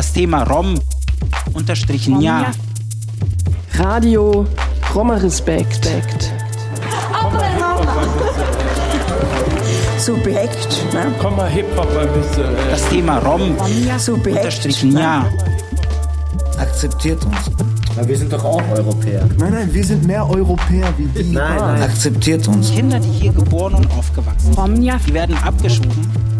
Das Thema Rom unterstrichen ja. Radio Roma Respekt. Subjekt, ne? Komm mal Hip-Hop ein bisschen. Äh. Das Thema Rom Subjekt. unterstrichen ja. Akzeptiert uns. Na, wir sind doch auch Europäer. Nein, nein, wir sind mehr Europäer wie die. Nein, nein. Akzeptiert uns. Kinder, die hier geboren und aufgewachsen sind, die werden abgeschoben.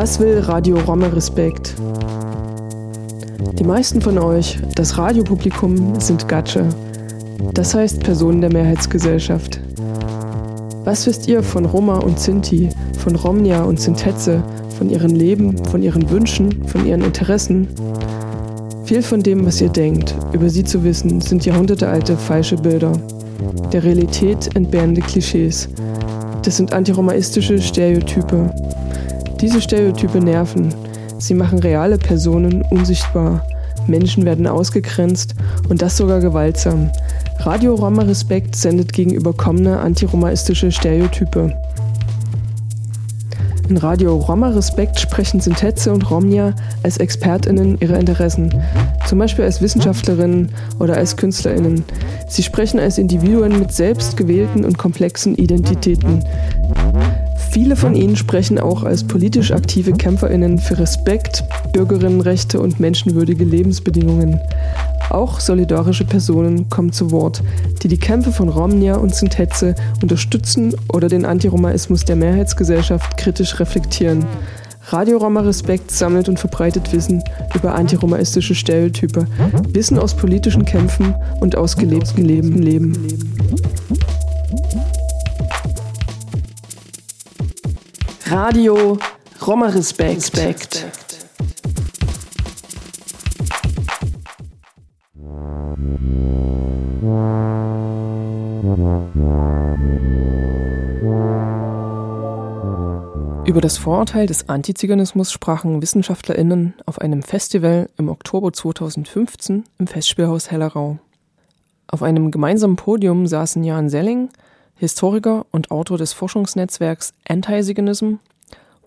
Was will Radio Roma Respekt? Die meisten von euch, das Radiopublikum, sind Gatsche. Das heißt Personen der Mehrheitsgesellschaft. Was wisst ihr von Roma und Sinti, von Romnia und Sintetze, von ihren Leben, von ihren Wünschen, von ihren Interessen? Viel von dem, was ihr denkt, über sie zu wissen, sind jahrhundertealte falsche Bilder. Der Realität entbehrende Klischees. Das sind antiromaistische Stereotype. Diese Stereotype nerven. Sie machen reale Personen unsichtbar. Menschen werden ausgegrenzt und das sogar gewaltsam. Radio Roma Respekt sendet gegen überkommene antiromaistische Stereotype. In Radio Roma Respekt sprechen Sintetze und Romnia als ExpertInnen ihrer Interessen, zum Beispiel als Wissenschaftlerinnen oder als KünstlerInnen. Sie sprechen als Individuen mit selbst gewählten und komplexen Identitäten. Viele von ihnen sprechen auch als politisch aktive KämpferInnen für Respekt, Bürgerinnenrechte und menschenwürdige Lebensbedingungen. Auch solidarische Personen kommen zu Wort, die die Kämpfe von Romnia und Sintetze unterstützen oder den Antiromaismus der Mehrheitsgesellschaft kritisch reflektieren. Radio Roma Respekt sammelt und verbreitet Wissen über antiromaistische Stereotype, Wissen aus politischen Kämpfen und aus gelebten Leben. Leben. Radio Roma Respekt. Über das Vorurteil des Antiziganismus sprachen WissenschaftlerInnen auf einem Festival im Oktober 2015 im Festspielhaus Hellerau. Auf einem gemeinsamen Podium saßen Jan Selling, Historiker und Autor des Forschungsnetzwerks Anti-Ziganism,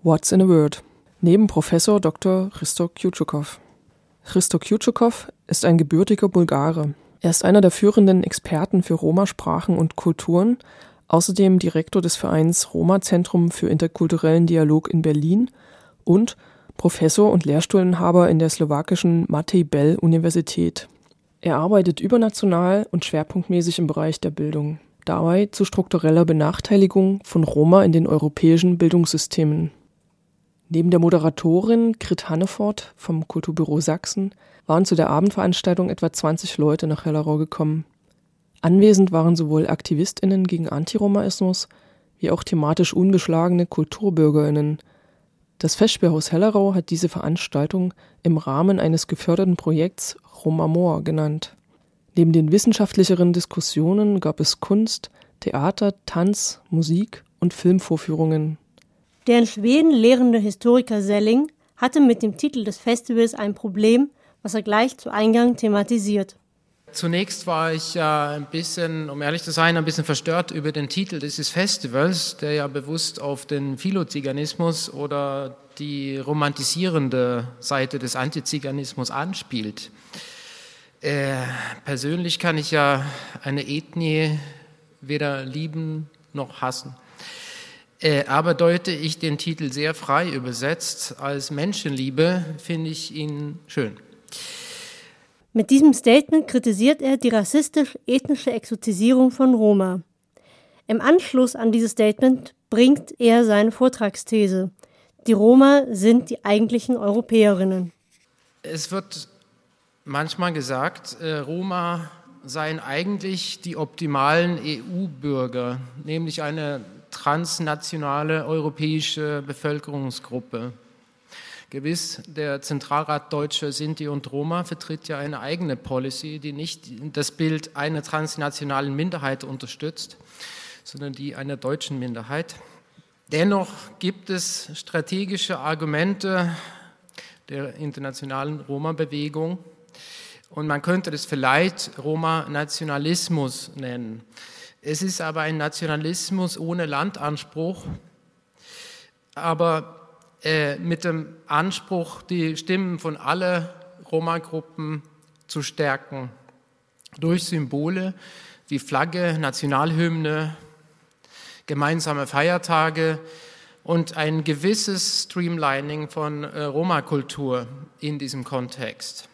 What's in a Word, neben Professor Dr. Christo Kjutschukow. Christo Kjutschukow ist ein gebürtiger Bulgare. Er ist einer der führenden Experten für Roma-Sprachen und Kulturen, außerdem Direktor des Vereins Roma-Zentrum für interkulturellen Dialog in Berlin und Professor und Lehrstuhlinhaber in der slowakischen Matej Bell Universität. Er arbeitet übernational und schwerpunktmäßig im Bereich der Bildung, dabei zu struktureller Benachteiligung von Roma in den europäischen Bildungssystemen. Neben der Moderatorin Grit Hannefort vom Kulturbüro Sachsen waren zu der Abendveranstaltung etwa 20 Leute nach Hellerau gekommen. Anwesend waren sowohl AktivistInnen gegen Antiromaismus wie auch thematisch unbeschlagene KulturbürgerInnen. Das Festspielhaus Hellerau hat diese Veranstaltung im Rahmen eines geförderten Projekts Romamor genannt. Neben den wissenschaftlicheren Diskussionen gab es Kunst, Theater, Tanz, Musik und Filmvorführungen. Der in Schweden lehrende Historiker Selling hatte mit dem Titel des Festivals ein Problem, was er gleich zu Eingang thematisiert. Zunächst war ich ja ein bisschen, um ehrlich zu sein, ein bisschen verstört über den Titel dieses Festivals, der ja bewusst auf den Philoziganismus oder die romantisierende Seite des Antiziganismus anspielt. Äh, persönlich kann ich ja eine Ethnie weder lieben noch hassen. Äh, aber deute ich den Titel sehr frei übersetzt als Menschenliebe, finde ich ihn schön. Mit diesem Statement kritisiert er die rassistisch-ethnische Exotisierung von Roma. Im Anschluss an dieses Statement bringt er seine Vortragsthese. Die Roma sind die eigentlichen Europäerinnen. Es wird manchmal gesagt, äh, Roma seien eigentlich die optimalen EU-Bürger, nämlich eine transnationale europäische Bevölkerungsgruppe. Gewiss, der Zentralrat Deutsche Sinti und Roma vertritt ja eine eigene Policy, die nicht das Bild einer transnationalen Minderheit unterstützt, sondern die einer deutschen Minderheit. Dennoch gibt es strategische Argumente der internationalen Roma-Bewegung und man könnte das vielleicht Roma-Nationalismus nennen. Es ist aber ein Nationalismus ohne Landanspruch, aber äh, mit dem Anspruch, die Stimmen von allen Roma-Gruppen zu stärken durch Symbole wie Flagge, Nationalhymne, gemeinsame Feiertage und ein gewisses Streamlining von äh, Roma-Kultur in diesem Kontext.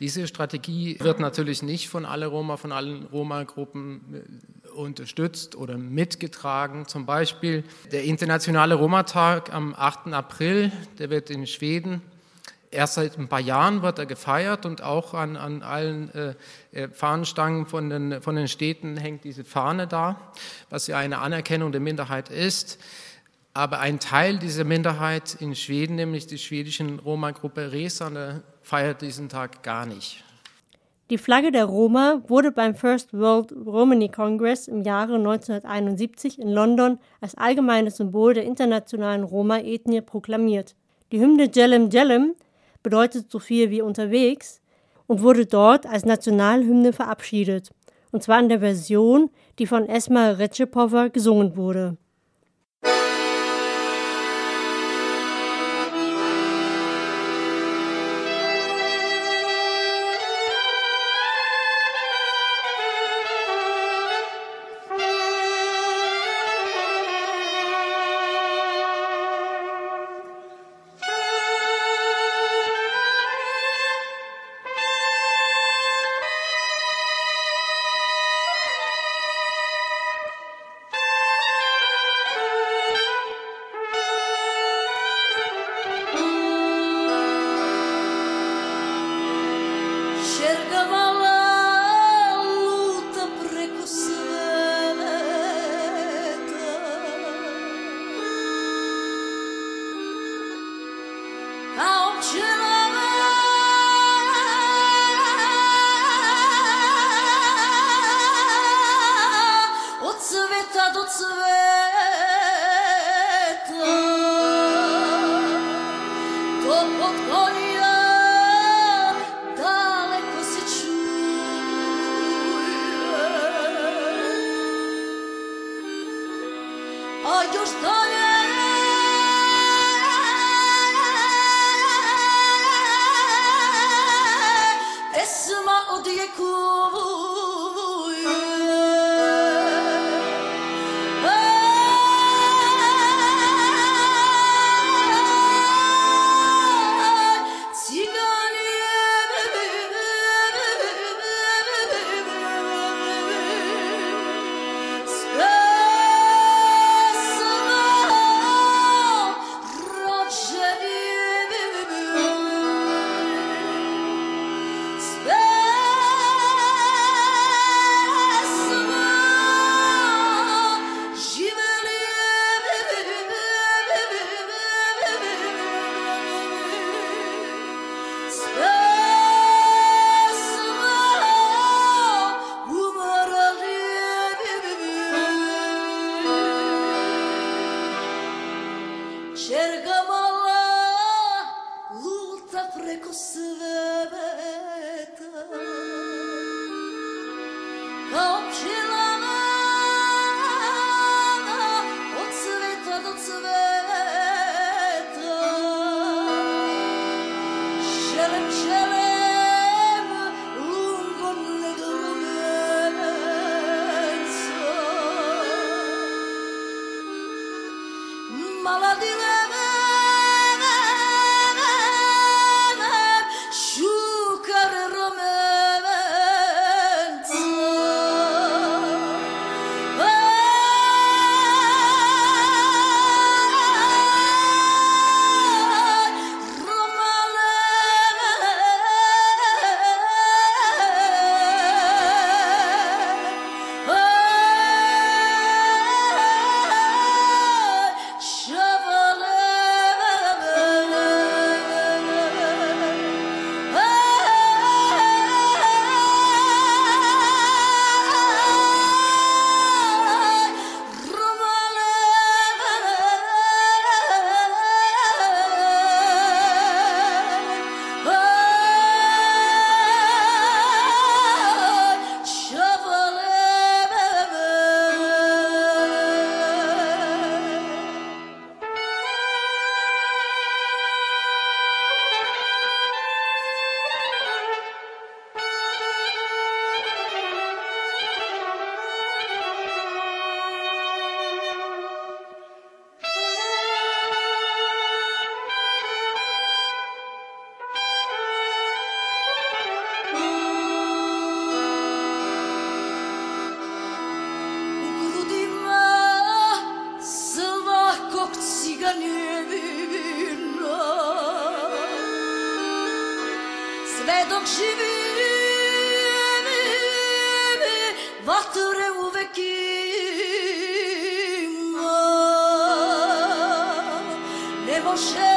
Diese Strategie wird natürlich nicht von allen Roma, von allen Roma-Gruppen äh, unterstützt oder mitgetragen. Zum Beispiel der Internationale Roma-Tag am 8. April, der wird in Schweden erst seit ein paar Jahren wird er gefeiert und auch an, an allen äh, äh, Fahnenstangen von den, von den Städten hängt diese Fahne da, was ja eine Anerkennung der Minderheit ist. Aber ein Teil dieser Minderheit in Schweden, nämlich die schwedischen Roma-Gruppe Resane, feiert diesen Tag gar nicht. Die Flagge der Roma wurde beim First World Romani Congress im Jahre 1971 in London als allgemeines Symbol der internationalen Roma-Ethnie proklamiert. Die Hymne Jellem Jellem bedeutet so viel wie unterwegs und wurde dort als Nationalhymne verabschiedet, und zwar in der Version, die von Esma Recepova gesungen wurde. svedok živim, vatre uvek ima. Ne može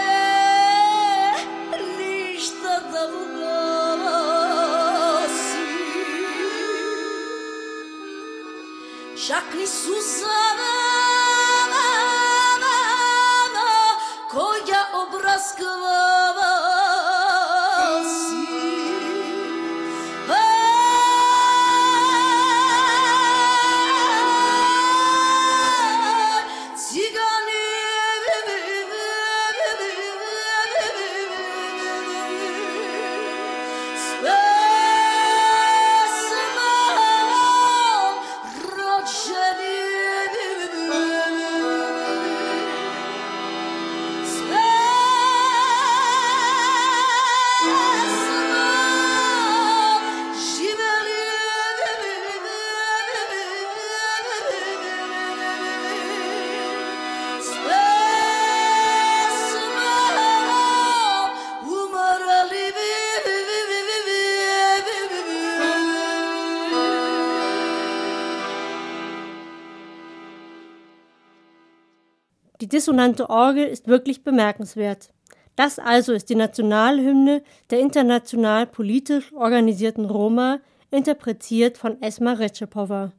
dissonante Orgel ist wirklich bemerkenswert. Das also ist die Nationalhymne der international politisch organisierten Roma, interpretiert von Esma Reczepowa.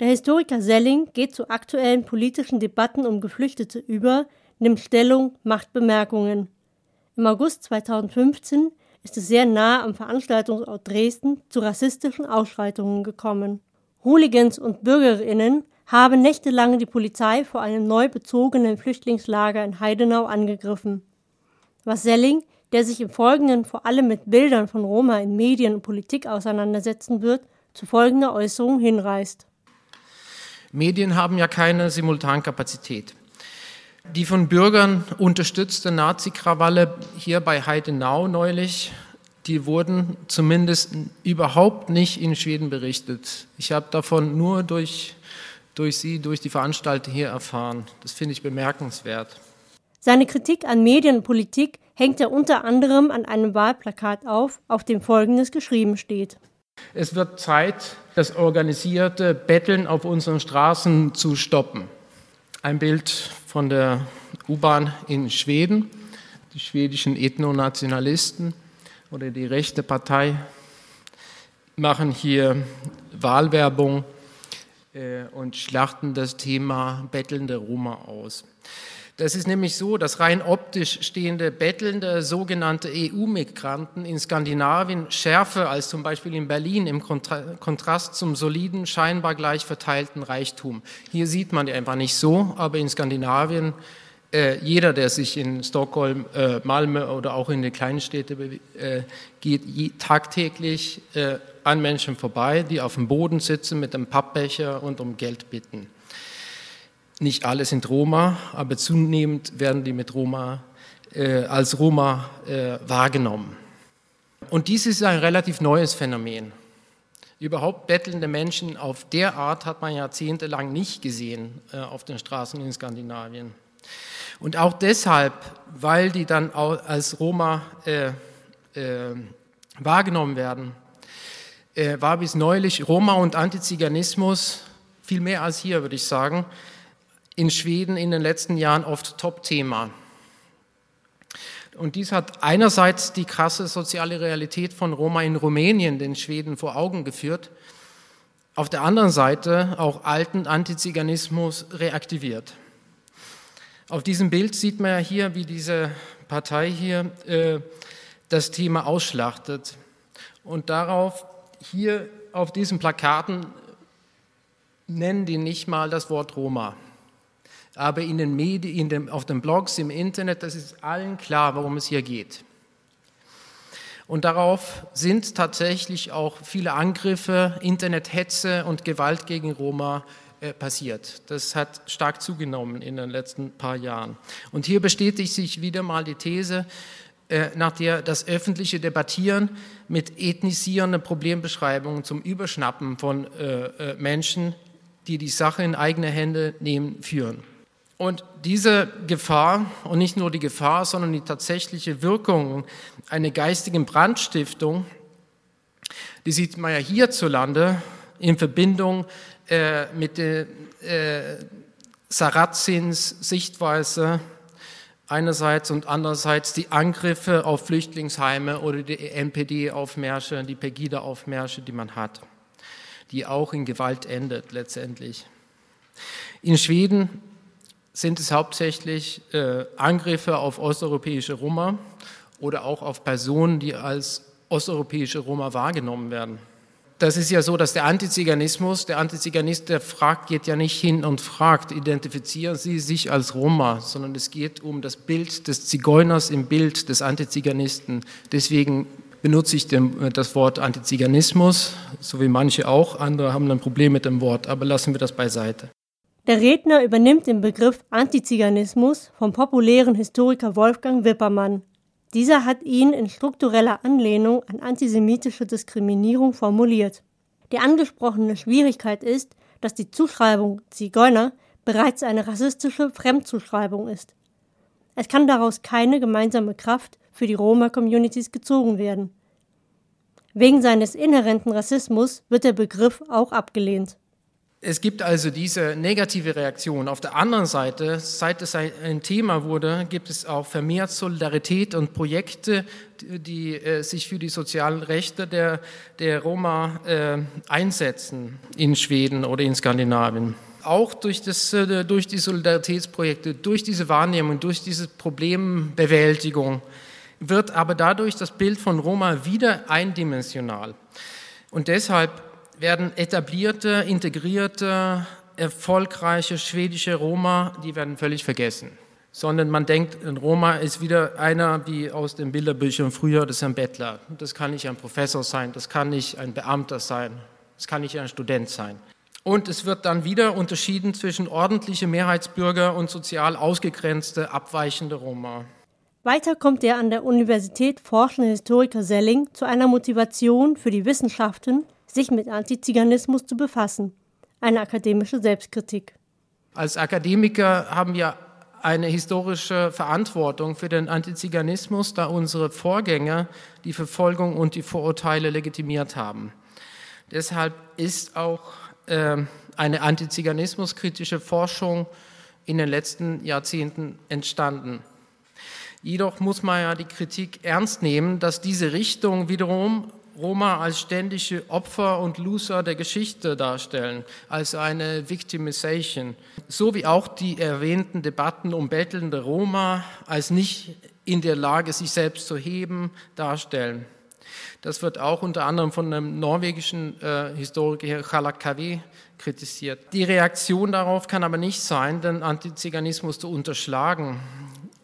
Der Historiker Selling geht zu aktuellen politischen Debatten um Geflüchtete über, nimmt Stellung, macht Bemerkungen. Im August 2015 ist es sehr nah am Veranstaltungsort Dresden zu rassistischen Ausschreitungen gekommen. Hooligans und Bürgerinnen haben nächtelang die Polizei vor einem neu bezogenen Flüchtlingslager in Heidenau angegriffen. Was Selling, der sich im Folgenden vor allem mit Bildern von Roma in Medien und Politik auseinandersetzen wird, zu folgender Äußerung hinreißt. Medien haben ja keine Simultankapazität. Die von Bürgern unterstützte Nazi-Krawalle hier bei Heidenau neulich, die wurden zumindest überhaupt nicht in Schweden berichtet. Ich habe davon nur durch durch Sie, durch die Veranstaltung hier erfahren. Das finde ich bemerkenswert. Seine Kritik an Medienpolitik hängt er unter anderem an einem Wahlplakat auf, auf dem Folgendes geschrieben steht. Es wird Zeit, das organisierte Betteln auf unseren Straßen zu stoppen. Ein Bild von der U-Bahn in Schweden. Die schwedischen Ethnonationalisten oder die rechte Partei machen hier Wahlwerbung und schlachten das Thema bettelnde Roma aus. Das ist nämlich so, dass rein optisch stehende bettelnde sogenannte EU-Migranten in Skandinavien schärfer als zum Beispiel in Berlin im Kontrast zum soliden, scheinbar gleich verteilten Reichtum. Hier sieht man die einfach nicht so, aber in Skandinavien äh, jeder, der sich in Stockholm, äh, Malmö oder auch in den kleinen Städten äh, geht, je, tagtäglich äh, an Menschen vorbei, die auf dem Boden sitzen mit einem Pappbecher und um Geld bitten. Nicht alle sind Roma, aber zunehmend werden die mit Roma äh, als Roma äh, wahrgenommen. Und dies ist ein relativ neues Phänomen. Überhaupt bettelnde Menschen auf der Art hat man jahrzehntelang nicht gesehen auf den Straßen in Skandinavien. Und auch deshalb, weil die dann als Roma äh, äh, wahrgenommen werden, äh, war bis neulich Roma und Antiziganismus, viel mehr als hier, würde ich sagen, in Schweden in den letzten Jahren oft Top-Thema. Und dies hat einerseits die krasse soziale Realität von Roma in Rumänien, den Schweden, vor Augen geführt, auf der anderen Seite auch alten Antiziganismus reaktiviert. Auf diesem Bild sieht man ja hier, wie diese Partei hier äh, das Thema ausschlachtet. Und darauf, hier auf diesen Plakaten, nennen die nicht mal das Wort Roma. Aber in den Medien, in dem, auf den Blogs, im Internet, das ist allen klar, worum es hier geht. Und darauf sind tatsächlich auch viele Angriffe, Internethetze und Gewalt gegen Roma äh, passiert. Das hat stark zugenommen in den letzten paar Jahren. Und hier bestätigt sich wieder mal die These, nach der das öffentliche Debattieren mit ethnisierenden Problembeschreibungen zum Überschnappen von äh, Menschen, die die Sache in eigene Hände nehmen, führen. Und diese Gefahr, und nicht nur die Gefahr, sondern die tatsächliche Wirkung einer geistigen Brandstiftung, die sieht man ja hierzulande in Verbindung äh, mit der äh, Sarazins Sichtweise einerseits und andererseits die Angriffe auf Flüchtlingsheime oder die NPD-Aufmärsche, die Pegida-Aufmärsche, die man hat, die auch in Gewalt endet letztendlich. In Schweden sind es hauptsächlich äh, Angriffe auf osteuropäische Roma oder auch auf Personen, die als osteuropäische Roma wahrgenommen werden das ist ja so, dass der Antiziganismus, der Antiziganist, der fragt, geht ja nicht hin und fragt, identifizieren Sie sich als Roma, sondern es geht um das Bild des Zigeuners im Bild des Antiziganisten. Deswegen benutze ich den, das Wort Antiziganismus, so wie manche auch. Andere haben ein Problem mit dem Wort, aber lassen wir das beiseite. Der Redner übernimmt den Begriff Antiziganismus vom populären Historiker Wolfgang Wippermann. Dieser hat ihn in struktureller Anlehnung an antisemitische Diskriminierung formuliert. Die angesprochene Schwierigkeit ist, dass die Zuschreibung Zigeuner bereits eine rassistische Fremdzuschreibung ist. Es kann daraus keine gemeinsame Kraft für die Roma-Communities gezogen werden. Wegen seines inhärenten Rassismus wird der Begriff auch abgelehnt. Es gibt also diese negative Reaktion. Auf der anderen Seite, seit es ein Thema wurde, gibt es auch vermehrt Solidarität und Projekte, die äh, sich für die sozialen Rechte der, der Roma äh, einsetzen in Schweden oder in Skandinavien. Auch durch, das, äh, durch die Solidaritätsprojekte, durch diese Wahrnehmung, durch diese Problembewältigung wird aber dadurch das Bild von Roma wieder eindimensional. Und deshalb werden etablierte, integrierte, erfolgreiche schwedische Roma, die werden völlig vergessen. Sondern man denkt, ein Roma ist wieder einer wie aus den Bilderbüchern früher, das ist ein Bettler. Das kann nicht ein Professor sein, das kann nicht ein Beamter sein, das kann nicht ein Student sein. Und es wird dann wieder unterschieden zwischen ordentliche Mehrheitsbürger und sozial ausgegrenzte, abweichende Roma. Weiter kommt der an der Universität forschende Historiker Selling zu einer Motivation für die Wissenschaften sich mit Antiziganismus zu befassen. Eine akademische Selbstkritik. Als Akademiker haben wir eine historische Verantwortung für den Antiziganismus, da unsere Vorgänger die Verfolgung und die Vorurteile legitimiert haben. Deshalb ist auch äh, eine antiziganismuskritische Forschung in den letzten Jahrzehnten entstanden. Jedoch muss man ja die Kritik ernst nehmen, dass diese Richtung wiederum Roma als ständige Opfer und Loser der Geschichte darstellen, als eine Victimization, so wie auch die erwähnten Debatten um bettelnde Roma als nicht in der Lage, sich selbst zu heben, darstellen. Das wird auch unter anderem von einem norwegischen äh, Historiker Chalakavi kritisiert. Die Reaktion darauf kann aber nicht sein, den Antiziganismus zu unterschlagen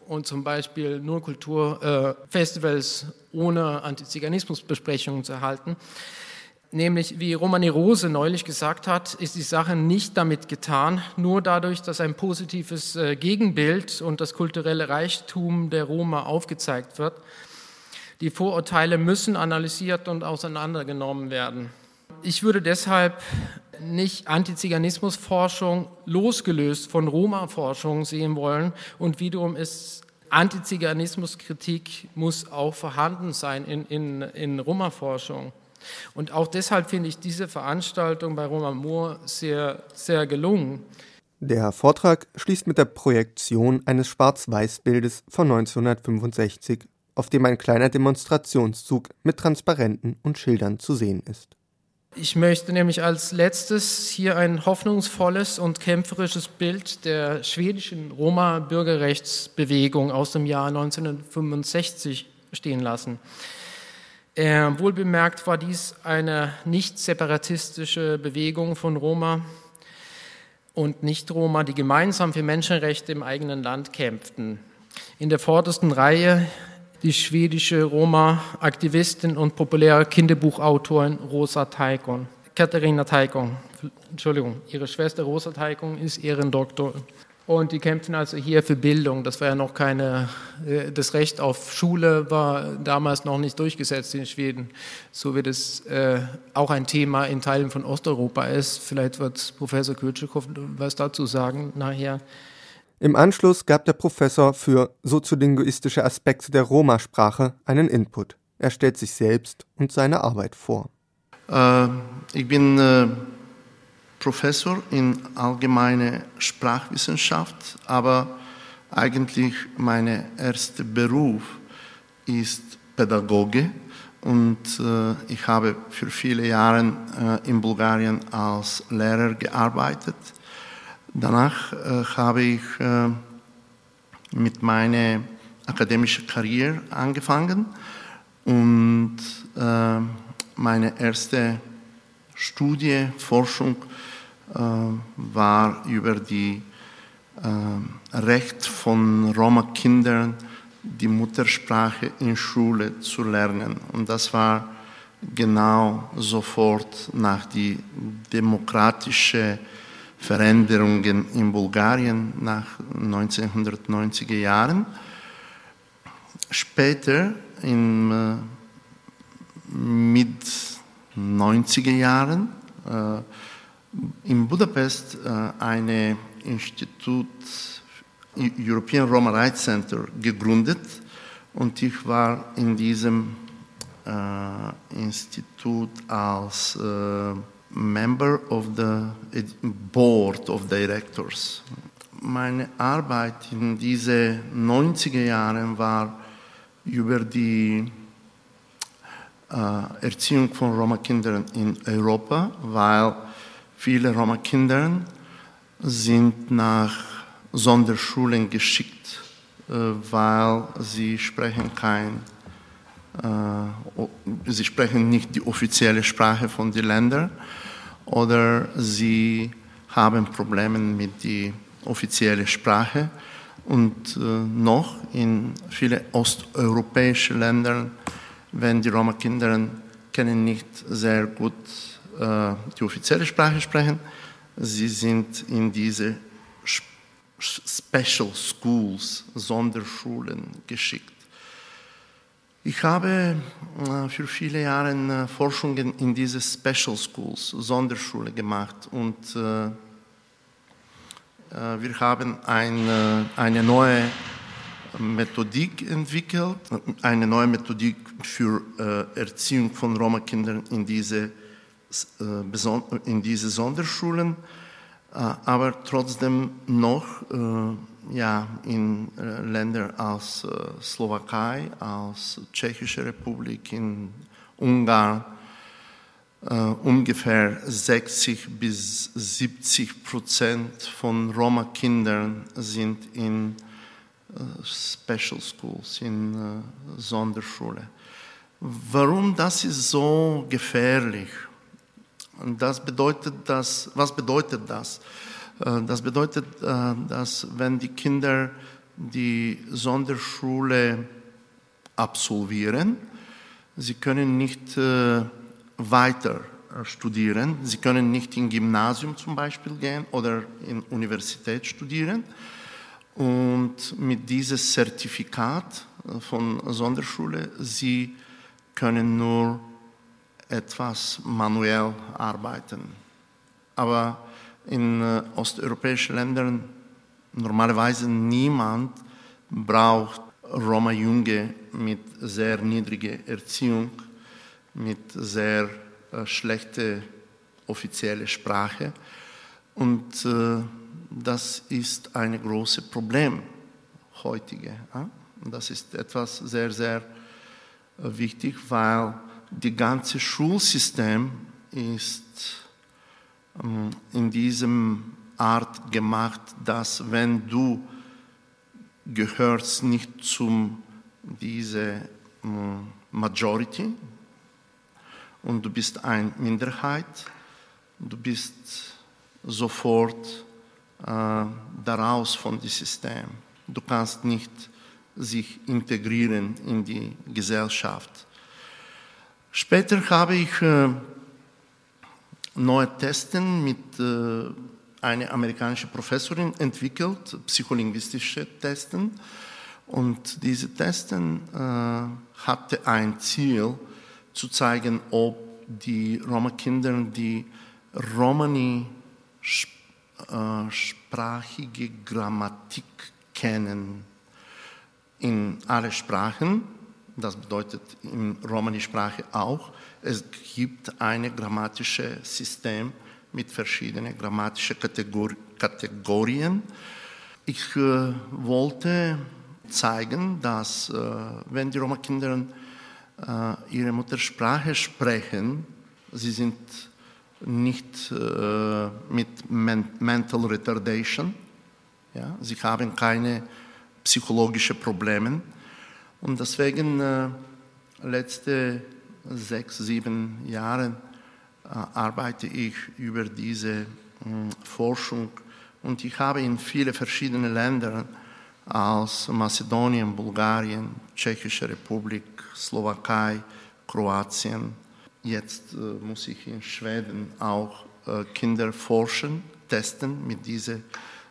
und zum Beispiel nur Kulturfestivals äh, ohne Antiziganismusbesprechungen zu halten. Nämlich, wie Romani Rose neulich gesagt hat, ist die Sache nicht damit getan, nur dadurch, dass ein positives äh, Gegenbild und das kulturelle Reichtum der Roma aufgezeigt wird. Die Vorurteile müssen analysiert und auseinandergenommen werden. Ich würde deshalb nicht Antiziganismusforschung losgelöst von Roma-Forschung sehen wollen und wiederum ist Antiziganismuskritik muss auch vorhanden sein in, in, in Roma-Forschung. Und auch deshalb finde ich diese Veranstaltung bei Roma Moor sehr, sehr gelungen. Der Vortrag schließt mit der Projektion eines Schwarz-Weiß-Bildes von 1965, auf dem ein kleiner Demonstrationszug mit Transparenten und Schildern zu sehen ist. Ich möchte nämlich als letztes hier ein hoffnungsvolles und kämpferisches Bild der schwedischen Roma-Bürgerrechtsbewegung aus dem Jahr 1965 stehen lassen. Äh, wohlbemerkt war dies eine nicht separatistische Bewegung von Roma und Nicht-Roma, die gemeinsam für Menschenrechte im eigenen Land kämpften. In der vordersten Reihe die schwedische Roma-Aktivistin und populäre Kinderbuchautorin Rosa Taikon. Katharina Taikon, Entschuldigung, ihre Schwester Rosa Taikon ist Ehrendoktor. Und die kämpfen also hier für Bildung. Das war ja noch keine, äh, das Recht auf Schule war damals noch nicht durchgesetzt in Schweden, so wie das äh, auch ein Thema in Teilen von Osteuropa ist. Vielleicht wird Professor Kürtschikow was dazu sagen nachher. Im Anschluss gab der Professor für soziolinguistische Aspekte der Roma-Sprache einen Input. Er stellt sich selbst und seine Arbeit vor. Äh, ich bin äh, Professor in allgemeine Sprachwissenschaft, aber eigentlich mein erster Beruf ist Pädagoge und äh, ich habe für viele Jahre äh, in Bulgarien als Lehrer gearbeitet. Danach äh, habe ich äh, mit meiner akademischen Karriere angefangen und äh, meine erste Studie, Forschung war über die Recht von Roma-Kindern die Muttersprache in Schule zu lernen. Und das war genau sofort nach die demokratische Veränderungen in Bulgarien nach 1990er Jahren. Später in mit 90er Jahren äh, in Budapest äh, ein Institut European Roma Rights Center gegründet und ich war in diesem äh, Institut als Member of the Board of Directors. Meine Arbeit in diese 90er Jahren war über die äh, Erziehung von Roma-Kindern in Europa, weil viele Roma-Kinder sind nach Sonderschulen geschickt, äh, weil sie sprechen kein, äh, sie sprechen nicht die offizielle Sprache von den Ländern oder sie haben Probleme mit der offiziellen Sprache und äh, noch in vielen osteuropäischen Ländern, wenn die Roma-Kinder nicht sehr gut die offizielle Sprache sprechen, sie sind in diese Special Schools, Sonderschulen geschickt. Ich habe äh, für viele Jahre äh, Forschungen in diese Special Schools, Sonderschule gemacht und äh, wir haben eine, eine neue Methodik entwickelt, eine neue Methodik für Erziehung von Roma-Kindern in diese, in diese Sonderschulen. Aber trotzdem noch ja, in äh, Ländern als Slowakei, als Tschechische Republik, in Ungarn ungefähr 60 bis 70 Prozent von Roma-Kindern sind in Special Schools, in Sonderschule. Warum das ist so gefährlich? Das bedeutet das, was bedeutet das? Äh, das bedeutet, äh, dass wenn die Kinder die Sonderschule absolvieren, sie können nicht äh, weiter studieren, sie können nicht in Gymnasium zum Beispiel gehen oder in Universität studieren. Und mit diesem Zertifikat von Sonderschule, sie können nur etwas manuell arbeiten. Aber in äh, osteuropäischen Ländern normalerweise niemand braucht Roma-Junge mit sehr niedriger Erziehung, mit sehr äh, schlechter offizieller Sprache. Und äh, das ist ein großes Problem heutige. Ja? Das ist etwas sehr, sehr äh, wichtig, weil die ganze Schulsystem ist in diesem Art gemacht, dass wenn du gehörst nicht zum diese ähm, Majority und du bist eine Minderheit, du bist sofort äh, daraus von dem System. Du kannst nicht sich integrieren in die Gesellschaft. Später habe ich äh, neue Testen mit äh, einer amerikanischen Professorin entwickelt, psycholinguistische Testen. Und diese Testen äh, hatte ein Ziel, zu zeigen, ob die Roma-Kinder die Romani äh, Grammatik kennen in alle Sprachen. Das bedeutet in Romani-Sprache auch. Es gibt ein grammatisches System mit verschiedenen grammatischen Kategorien. Ich äh, wollte zeigen, dass äh, wenn die Roma-Kinder äh, ihre Muttersprache sprechen, sie sind nicht äh, mit Men Mental Retardation, ja? sie haben keine psychologischen Probleme und deswegen äh, letzte sechs, sieben Jahre äh, arbeite ich über diese mh, Forschung und ich habe in viele verschiedene Länder aus Mazedonien, Bulgarien, Tschechische Republik, Slowakei, Kroatien. Jetzt äh, muss ich in Schweden auch äh, Kinder forschen, testen mit diesem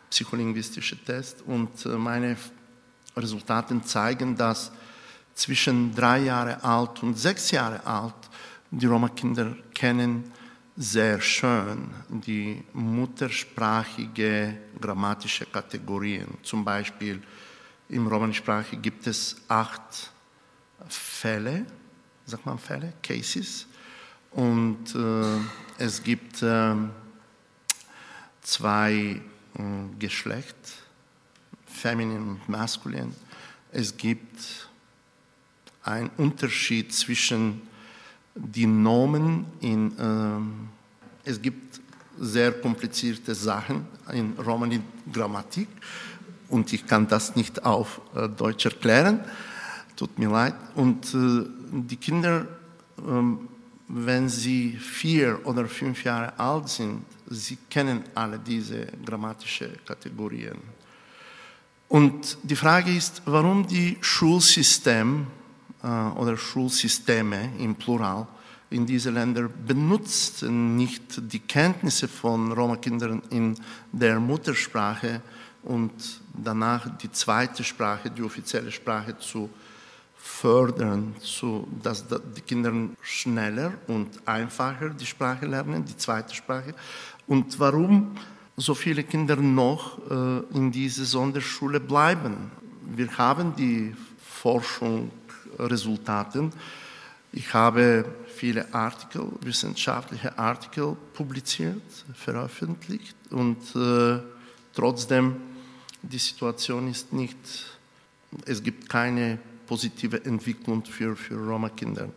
psycholinguistischen Test. Und äh, meine Resultate zeigen, dass zwischen drei Jahre alt und sechs Jahre alt die Roma-Kinder kennen sehr schön die muttersprachige grammatische Kategorien. Zum Beispiel im Romanischsprache gibt es acht Fälle, sagt man Fälle, Cases, und äh, es gibt äh, zwei äh, Geschlecht, feminin und maskulin. Es gibt einen Unterschied zwischen die Nomen in, äh, es gibt sehr komplizierte Sachen in Romani-Grammatik und ich kann das nicht auf äh, Deutsch erklären, tut mir leid. Und äh, die Kinder, ähm, wenn sie vier oder fünf Jahre alt sind, sie kennen alle diese grammatischen Kategorien. Und die Frage ist, warum die Schulsystem äh, oder Schulsysteme im Plural in diesen Ländern benutzen nicht die Kenntnisse von Roma-Kindern in der Muttersprache und danach die zweite Sprache, die offizielle Sprache zu fördern, so dass die Kinder schneller und einfacher die Sprache lernen, die zweite Sprache. Und warum so viele Kinder noch äh, in dieser Sonderschule bleiben? Wir haben die Forschungsresultate. Ich habe viele Artikel, wissenschaftliche Artikel publiziert, veröffentlicht und äh, trotzdem die Situation ist nicht, es gibt keine positive Entwicklung für, für Roma-Kinder.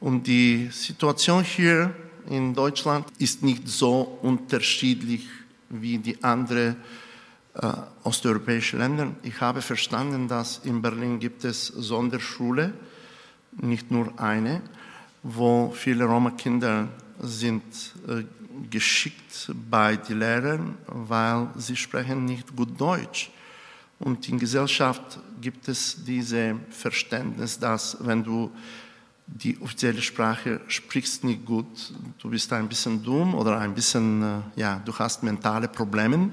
Und die Situation hier in Deutschland ist nicht so unterschiedlich wie die anderen äh, osteuropäischen Länder. Ich habe verstanden, dass in Berlin gibt es Sonderschule, nicht nur eine, wo viele Roma-Kinder sind äh, geschickt bei den Lehrern, weil sie sprechen nicht gut Deutsch. Und in Gesellschaft gibt es dieses Verständnis, dass wenn du die offizielle Sprache sprichst nicht gut, du bist ein bisschen dumm oder ein bisschen, äh, ja, du hast mentale Probleme.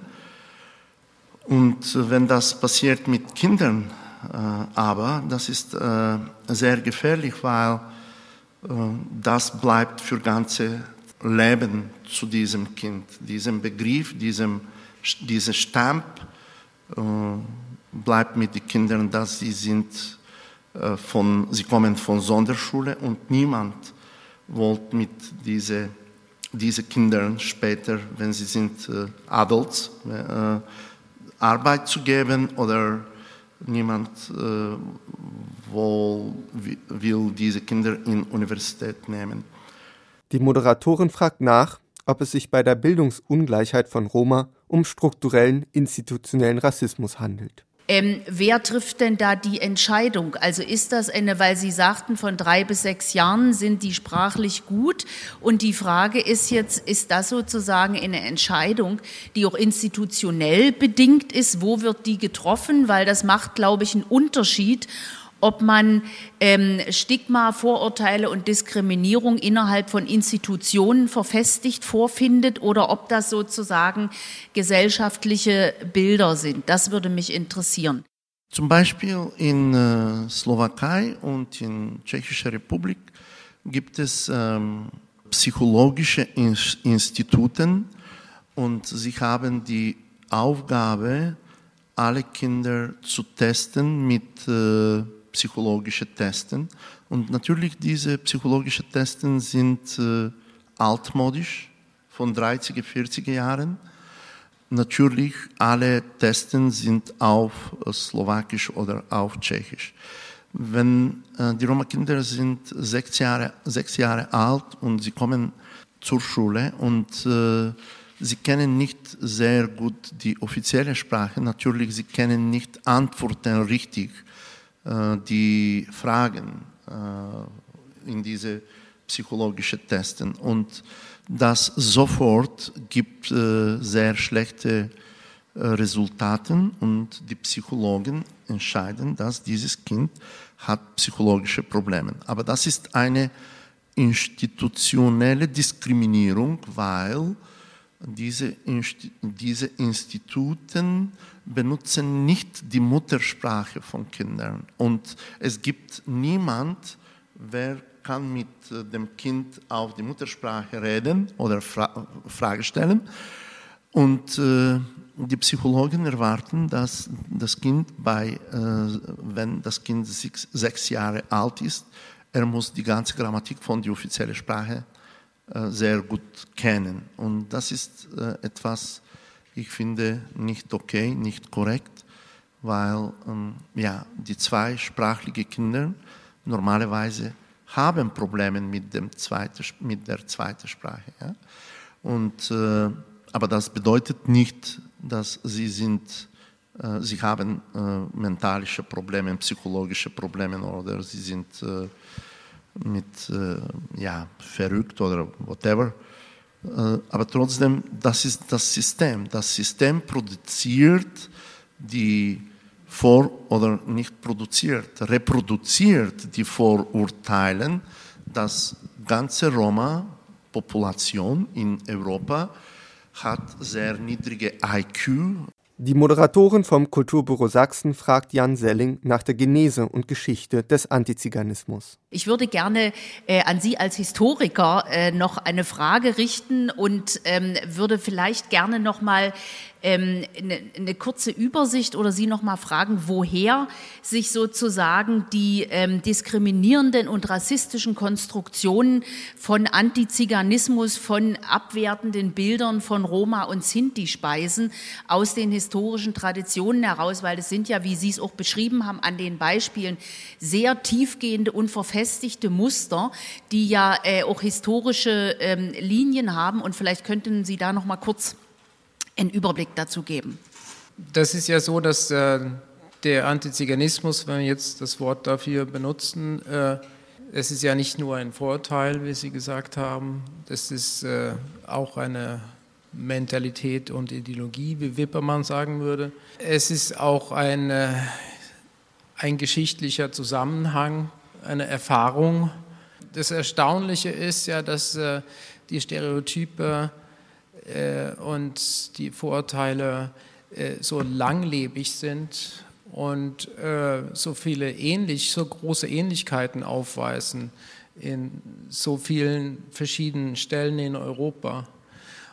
Und wenn das passiert mit Kindern, äh, aber das ist äh, sehr gefährlich, weil das bleibt für ganze Leben zu diesem Kind, diesem Begriff, diesem, dieser Stamp bleibt mit den Kindern, dass sie sind von, sie kommen von Sonderschule und niemand wollte mit diesen diese Kindern später, wenn sie sind äh, Adults, äh, Arbeit zu geben oder niemand äh, will, will diese Kinder in Universität nehmen. Die Moderatorin fragt nach, ob es sich bei der Bildungsungleichheit von Roma um strukturellen institutionellen Rassismus handelt. Ähm, wer trifft denn da die Entscheidung? Also ist das eine, weil Sie sagten, von drei bis sechs Jahren sind die sprachlich gut. Und die Frage ist jetzt, ist das sozusagen eine Entscheidung, die auch institutionell bedingt ist? Wo wird die getroffen? Weil das macht, glaube ich, einen Unterschied, ob man ähm, Stigma, Vorurteile und Diskriminierung innerhalb von Institutionen verfestigt vorfindet oder ob das sozusagen gesellschaftliche Bilder sind. Das würde mich interessieren. Zum Beispiel in äh, Slowakei und in Tschechischer Republik gibt es ähm, psychologische Institute und sie haben die Aufgabe, alle Kinder zu testen mit äh, psychologischen Testen. Und natürlich diese psychologischen Testen sind äh, altmodisch von 30er, 40er Jahren. Natürlich, alle Testen sind auf Slowakisch oder auf Tschechisch. Wenn äh, die Roma-Kinder sind sechs Jahre, sechs Jahre alt und sie kommen zur Schule und äh, sie kennen nicht sehr gut die offizielle Sprache. Natürlich, sie kennen nicht Antworten richtig, äh, die Fragen äh, in diese psychologischen Testen. Und das sofort gibt äh, sehr schlechte äh, Resultate und die Psychologen entscheiden, dass dieses Kind hat psychologische Probleme. Aber das ist eine institutionelle Diskriminierung, weil diese, diese Instituten benutzen nicht die Muttersprache von Kindern. Und es gibt niemand, wer kann mit äh, dem Kind auf die Muttersprache reden oder Fra Frage stellen. Und äh, die Psychologen erwarten, dass das Kind bei, äh, wenn das Kind sechs, sechs, Jahre alt ist, er muss die ganze Grammatik von der offiziellen Sprache äh, sehr gut kennen. Und das ist äh, etwas, ich finde, nicht okay, nicht korrekt, weil ähm, ja, die zweisprachigen Kinder normalerweise haben Probleme mit, dem zweite, mit der zweiten Sprache. Ja? Und, äh, aber das bedeutet nicht, dass sie sind, äh, sie haben äh, mentalische Probleme, psychologische Probleme oder sie sind äh, mit äh, ja, verrückt oder whatever. Äh, aber trotzdem, das ist das System. Das System produziert die vor oder nicht produziert, reproduziert die Vorurteile, dass ganze Roma-Population in Europa hat sehr niedrige IQ. Die Moderatorin vom Kulturbüro Sachsen fragt Jan Selling nach der Genese und Geschichte des Antiziganismus. Ich würde gerne äh, an Sie als Historiker äh, noch eine Frage richten und ähm, würde vielleicht gerne noch mal ähm, eine, eine, kurze Übersicht oder Sie noch mal fragen, woher sich sozusagen die ähm, diskriminierenden und rassistischen Konstruktionen von Antiziganismus, von abwertenden Bildern von Roma und Sinti speisen aus den historischen Traditionen heraus, weil es sind ja, wie Sie es auch beschrieben haben, an den Beispielen sehr tiefgehende und verfestigte Muster, die ja äh, auch historische ähm, Linien haben. Und vielleicht könnten Sie da noch mal kurz einen Überblick dazu geben? Das ist ja so, dass äh, der Antiziganismus, wenn wir jetzt das Wort dafür benutzen, äh, es ist ja nicht nur ein Vorteil, wie Sie gesagt haben, das ist äh, auch eine Mentalität und Ideologie, wie Wippermann sagen würde. Es ist auch ein, äh, ein geschichtlicher Zusammenhang, eine Erfahrung. Das Erstaunliche ist ja, dass äh, die Stereotype äh, und die Vorurteile so langlebig sind und so viele ähnlich, so große Ähnlichkeiten aufweisen in so vielen verschiedenen Stellen in Europa,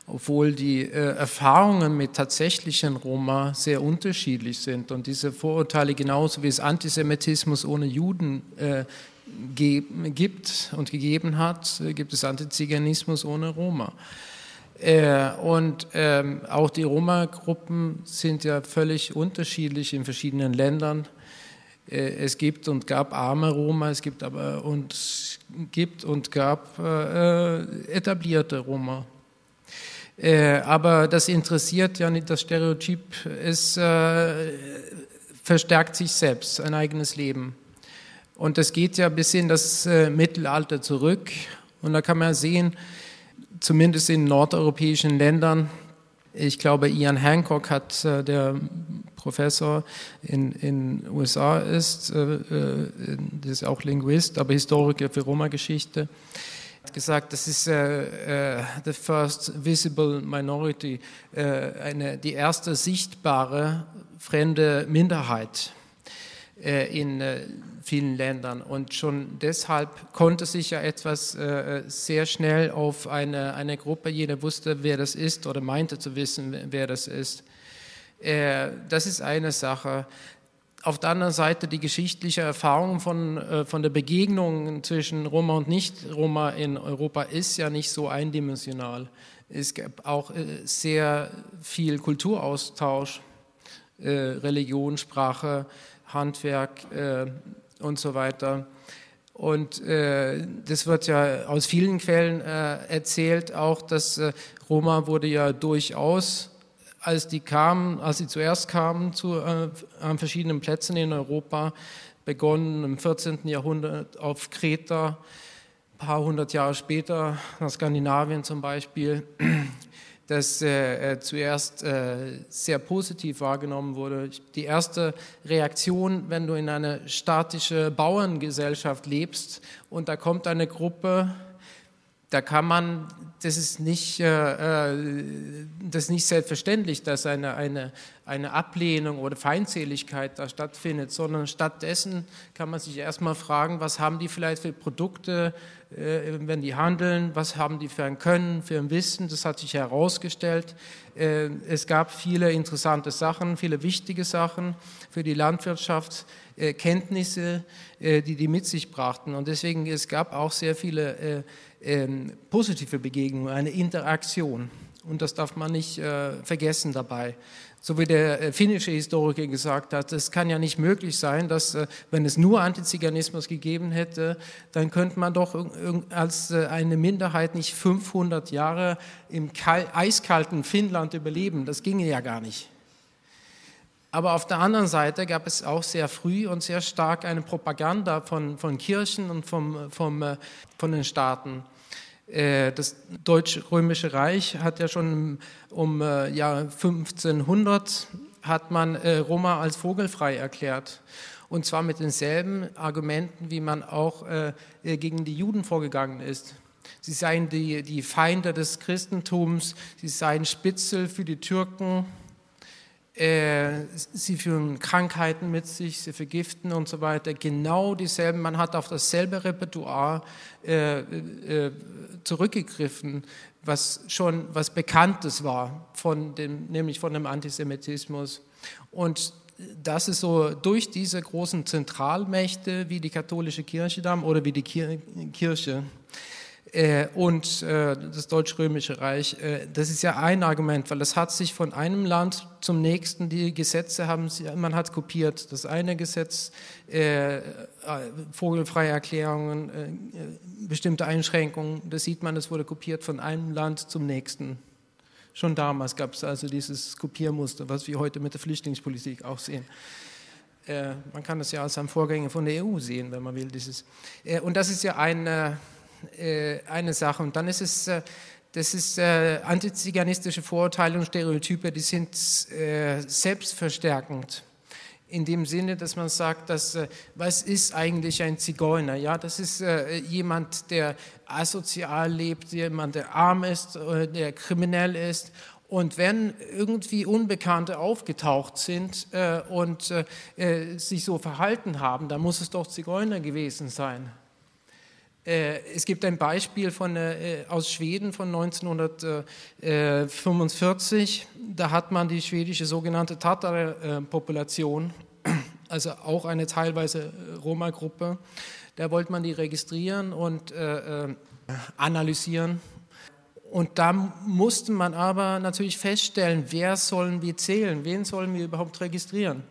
obwohl die äh, Erfahrungen mit tatsächlichen Roma sehr unterschiedlich sind und diese Vorurteile genauso wie es Antisemitismus ohne Juden äh, gibt und gegeben hat, äh, gibt es Antiziganismus ohne Roma. Äh, und ähm, auch die Roma-Gruppen sind ja völlig unterschiedlich in verschiedenen Ländern. Äh, es gibt und gab arme Roma, es gibt aber und gibt und gab äh, etablierte Roma. Äh, aber das interessiert ja nicht das Stereotyp, es äh, verstärkt sich selbst, ein eigenes Leben. Und das geht ja bis in das äh, Mittelalter zurück. Und da kann man sehen, zumindest in nordeuropäischen Ländern. Ich glaube, Ian Hancock hat, äh, der Professor in den USA ist, äh, ist auch Linguist, aber Historiker für Roma-Geschichte, gesagt, das ist äh, the first visible minority, eine, die erste sichtbare fremde Minderheit. äh, in äh, vielen Ländern. Und schon deshalb konnte sich ja etwas äh, sehr schnell auf eine, eine Gruppe, jeder wusste, wer das ist oder meinte zu wissen, wer das ist. Äh, das ist eine Sache. Auf der anderen Seite die geschichtliche Erfahrung von, äh, von der Begegnung zwischen Roma und Nicht-Roma in Europa ist ja nicht so eindimensional. Es gab auch äh, sehr viel Kulturaustausch, Religion, Sprache, Handwerk und so weiter. Und äh, das wird ja aus vielen Quellen äh, erzählt, auch dass äh, Roma wurde ja durchaus als die kamen, als sie zuerst kamen zu äh, an verschiedenen Plätzen in Europa, begonnen im 14. Jahrhundert auf Kreta, ein paar hundert Jahre später nach Skandinavien zum Beispiel, das äh, äh, zuerst äh, sehr positiv wahrgenommen wurde. Die erste Reaktion, wenn du in einer statische Bauerngesellschaft lebst und da kommt eine Gruppe, da kann man das ist nicht, äh, äh, das ist nicht selbstverständlich, dass eine, eine, eine Ablehnung oder Feindseligkeit da stattfindet, sondern stattdessen kann man sich erstmal fragen, was haben die vielleicht für Produkte, äh, wenn die handeln, was haben die für ein Können, für ein Wissen, das hat sich herausgestellt. Äh, es gab viele interessante Sachen, viele wichtige Sachen für die Landwirtschaft, äh, Kenntnisse, äh, die die mit sich brachten und deswegen es gab auch sehr viele ähm, positive Begegnung, eine Interaktion. Und das darf man nicht äh, vergessen dabei. So wie der äh, finnische Historiker gesagt hat, es kann ja nicht möglich sein, dass, äh, wenn es nur Antiziganismus gegeben hätte, dann könnte man doch als äh, eine Minderheit nicht 500 Jahre im eiskalten Finnland überleben. Das ginge ja gar nicht. Aber auf der anderen Seite gab es auch sehr früh und sehr stark eine Propaganda von, von Kirchen und vom, vom, von den Staaten. Äh, das Deutsch-Römische Reich hat ja schon um äh, Jahr 1500 hat man äh, Roma als vogelfrei erklärt. Und zwar mit denselben Argumenten, wie man auch gegen die Juden vorgegangen ist. Sie seien die, die Feinde des Christentums, sie seien Spitzel für die Türken, sie führen Krankheiten mit sich, sie vergiften und so weiter. Genau dieselben, man hat auf dasselbe Repertoire äh, äh, zurückgegriffen, was schon was Bekanntes war, von dem, nämlich von dem Antisemitismus. Und das ist so durch diese großen Zentralmächte wie die katholische Kirche oder wie die Kirche äh, und äh, das Deutsch-Römische Reich. Äh, das ist ja ein Argument, weil das hat sich von einem Land zum nächsten, die Gesetze haben, man hat kopiert. Das eine Gesetz, äh, äh, vogelfreie Erklärungen, äh, bestimmte Einschränkungen, das sieht man, das wurde kopiert von einem Land zum nächsten. Schon damals gab es also dieses Kopiermuster, was wir heute mit der Flüchtlingspolitik auch sehen man kann das ja als ein Vorgänger von der EU sehen, wenn man will. Dieses. und das ist ja ein, äh, eine Sache. Und dann ist es, äh, das ist äh, antiziganistische Vorurteile und Stereotype, die sind äh, selbstverstärkend. In dem Sinne, dass man sagt, dass, äh, was ist eigentlich ein Zigeuner? Ja, das ist äh, jemand, der asozial lebt, jemand, der arm ist, der kriminell ist und wenn irgendwie Unbekannte aufgetaucht sind äh, und äh, sich so verhalten haben, dann muss es doch Zigeuner gewesen sein. Äh, es gibt ein Beispiel von, äh, aus Schweden von 1945. Da hat man die schwedische sogenannte Tatar-Population, also auch eine teilweise Roma-Gruppe. Da wollte man die registrieren und äh, analysieren. Und da musste man aber natürlich feststellen, wer sollen wir zählen, wen sollen wir überhaupt registrieren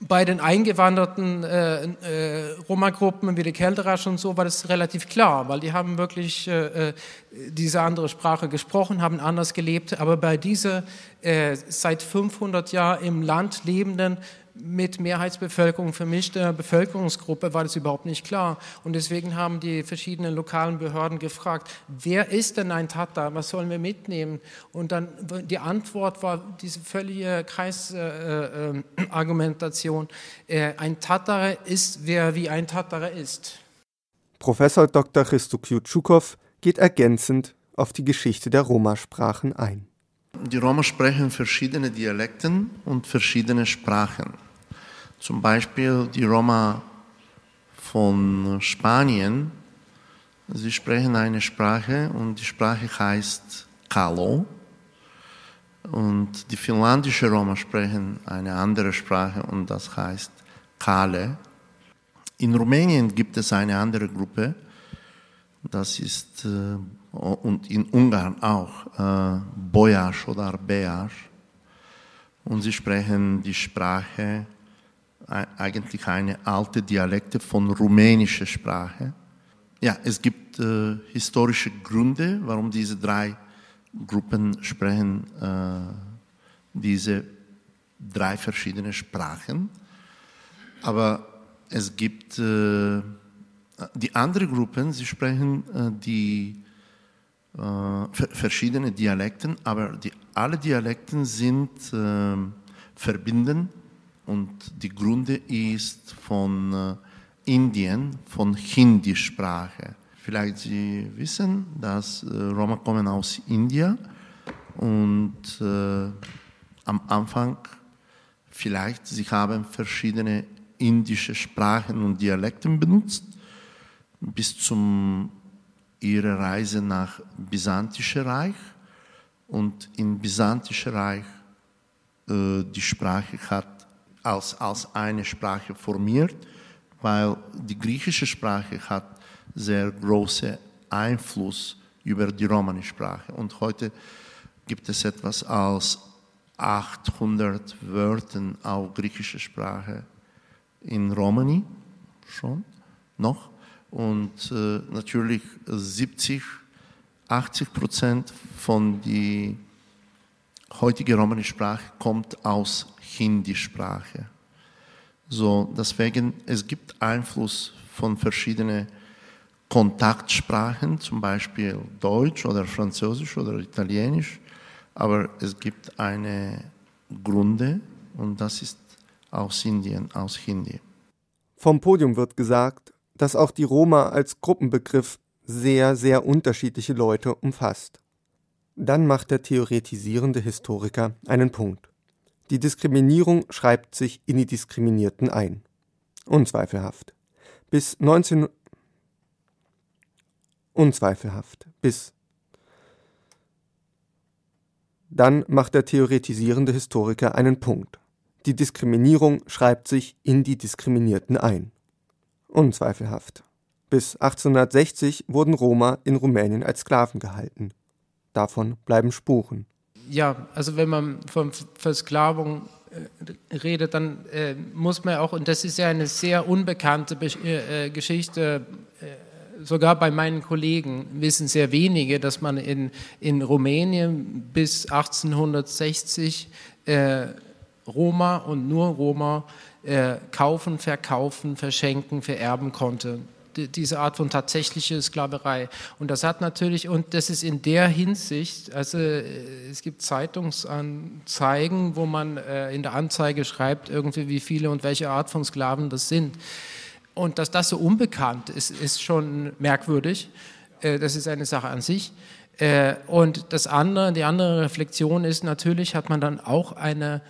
bei den eingewanderten äh, äh, Roma-Gruppen wie die Kelterasch und so war das relativ klar, weil die haben wirklich äh, äh diese andere Sprache gesprochen, haben anders gelebt. Aber bei dieser äh, seit 500 Jahren im Land lebenden mit Mehrheitsbevölkerung vermischter Bevölkerungsgruppe war das überhaupt nicht klar. Und deswegen haben die verschiedenen lokalen Behörden gefragt, wer ist denn ein Tatar, was sollen wir mitnehmen? Und dann die Antwort war diese völlige Kreisargumentation. Äh, äh, ein Tatar ist, wer wie ein Tatar ist. Professor Dr. Christo Kjutschukow geht ergänzend auf die Geschichte der Roma-Sprachen ein. Die Roma sprechen verschiedene Dialekten und verschiedene Sprachen. Zum Beispiel die Roma von Spanien, sie sprechen eine Sprache und die Sprache heißt Kalo. Und die finlandische Roma sprechen eine andere Sprache und das heißt Kale. In Rumänien gibt es eine andere Gruppe, das ist, äh, und in Ungarn auch, äh, Boyasch oder Beasch. Und sie sprechen die Sprache, eigentlich eine alte Dialekte von rumänischer Sprache. Ja, es gibt äh, historische Gründe, warum diese drei Gruppen sprechen äh, diese drei verschiedene Sprachen. Aber es gibt äh, die anderen Gruppen, sie sprechen äh, die äh, verschiedene Dialekten, aber die, alle Dialekten sind äh, verbinden und die Gründe ist von äh, Indien, von Hindi-Sprache. Vielleicht Sie wissen, dass äh, Roma kommen aus Indien und äh, am Anfang vielleicht sie haben verschiedene indische Sprachen und Dialekten benutzt bis zum ihrer Reise nach Byzantische Reich und im Byzantische Reich äh, die Sprache hat als, als eine Sprache formiert, weil die griechische Sprache hat sehr großen Einfluss über die Romani-Sprache. Und heute gibt es etwas als 800 Wörter auf griechische Sprache in Romani schon noch. Und äh, natürlich 70, 80 Prozent von der heutigen Romani-Sprache kommt aus Hindi-Sprache. So, deswegen, es gibt Einfluss von verschiedenen Kontaktsprachen, zum Beispiel Deutsch oder Französisch oder Italienisch, aber es gibt eine Gründe und das ist aus Indien, aus Hindi. Vom Podium wird gesagt, dass auch die Roma als Gruppenbegriff sehr, sehr unterschiedliche Leute umfasst. Dann macht der theoretisierende Historiker einen Punkt. Die Diskriminierung schreibt sich in die Diskriminierten ein. Unzweifelhaft. Bis 19 Unzweifelhaft. Bis dann macht der theoretisierende Historiker einen Punkt. Die Diskriminierung schreibt sich in die Diskriminierten ein. Unzweifelhaft. Bis 1860 wurden Roma in Rumänien als Sklaven gehalten. Davon bleiben Spuren. Ja, also wenn man von Versklavung äh, redet, dann äh, muss man auch, und das ist ja eine sehr unbekannte Be äh, Geschichte, äh, sogar bei meinen Kollegen wissen sehr wenige, dass man in, in Rumänien bis 1860 äh, Roma und nur Roma äh, kaufen, verkaufen, verschenken, vererben konnte. Die, diese Art von tatsächlicher Sklaverei. Und das hat natürlich, und das ist in der Hinsicht, also äh, es gibt Zeitungsanzeigen, wo man äh, in der Anzeige schreibt, irgendwie wie viele und welche Art von Sklaven das sind. Und dass das so unbekannt ist, ist schon merkwürdig. Äh, das ist eine Sache an sich. Und das andere, die andere Reflexion ist natürlich, hat man dann auch eine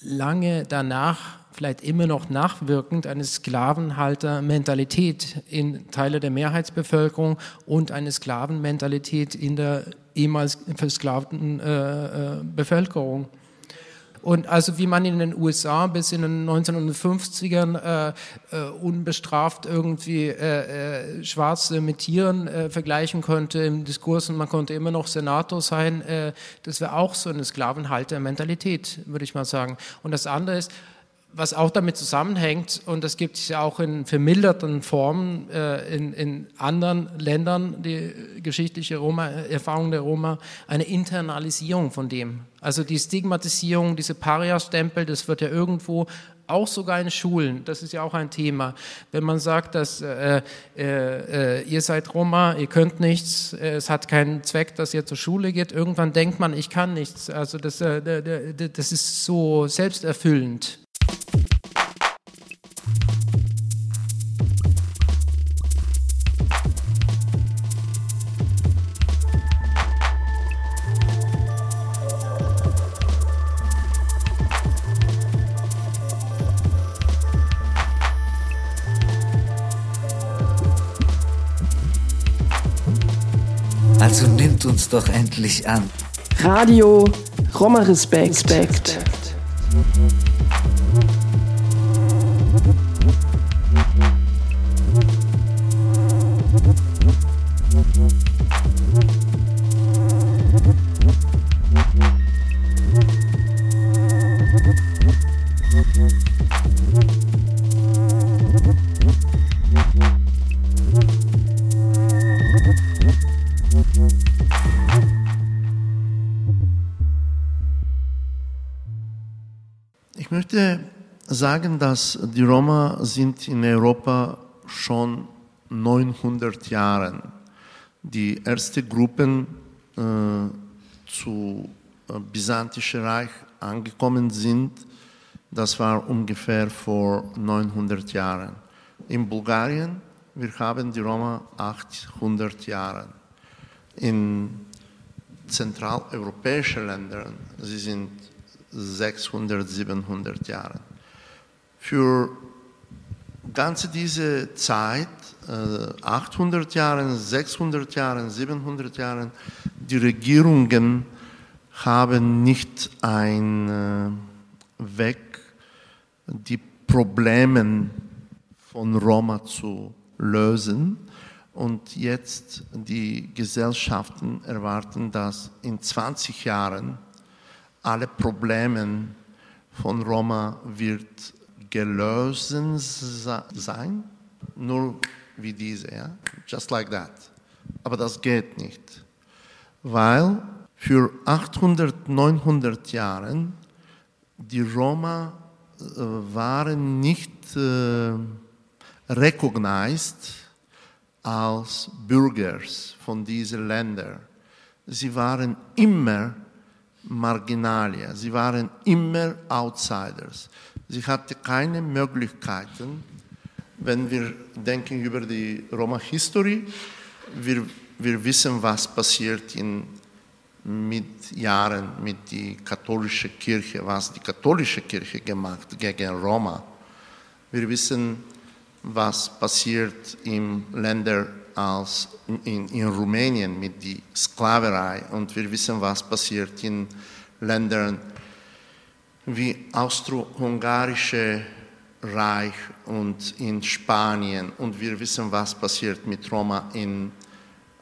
lange danach, vielleicht immer noch nachwirkend, eine Sklavenhalter-Mentalität in Teile der Mehrheitsbevölkerung und eine Sklavenmentalität in der ehemals versklavten äh, äh, Bevölkerung. Und also wie man in den USA bis in den 1950ern äh, äh, unbestraft irgendwie äh, äh, Schwarze mit Tieren äh, vergleichen könnte im Diskurs und man konnte immer noch Senator sein, äh, das wäre auch so eine Sklavenhalter-Mentalität, würde ich mal sagen. Und das andere ist, was auch damit zusammenhängt, und das gibt es ja auch in vermilderten Formen äh, in, in, anderen Ländern, die geschichtliche Roma, Erfahrung der Roma, eine Internalisierung von dem. Also die Stigmatisierung, diese Paria-Stempel, das wird ja irgendwo auch sogar in Schulen, das ist ja auch ein Thema. Wenn man sagt, dass äh, äh, ihr seid Roma, ihr könnt nichts, es hat keinen Zweck, dass ihr zur Schule geht, irgendwann denkt man, ich kann nichts. Also das, äh, das ist so selbsterfüllend. Also nimmt uns doch endlich an. Radio Roma Respekt. Respekt. Möchte sagen, dass die Roma sind in Europa schon 900 Jahre die erste Gruppen äh, zu äh, Byzantischen Reich angekommen sind. Das war ungefähr vor 900 Jahren. In Bulgarien, wir haben die Roma 800 Jahre. In zentraleuropäischen Ländern, sie sind 600, 700 Jahre. Für ganze diese Zeit, 800 Jahre, 600 Jahre, 700 Jahre, die Regierungen haben nicht einen Weg, die Probleme von Roma zu lösen. Und jetzt die Gesellschaften erwarten, dass in 20 Jahren alle Probleme von Roma wird gelöst sein, nur wie diese, ja? just like that. Aber das geht nicht, weil für 800, 900 Jahre die Roma äh, waren nicht äh, recognized als Bürger von diesen Ländern. Sie waren immer Marginalia. Sie waren immer Outsiders. Sie hatten keine Möglichkeiten, wenn wir denken über die Roma-History, wir, wir wissen, was passiert in, mit Jahren mit der katholischen Kirche, was die katholische Kirche gemacht gegen Roma. Wir wissen, was passiert in Ländern als in, in Rumänien mit der Sklaverei und wir wissen, was passiert in Ländern wie Austro-Hungarische Reich und in Spanien und wir wissen, was passiert mit Roma in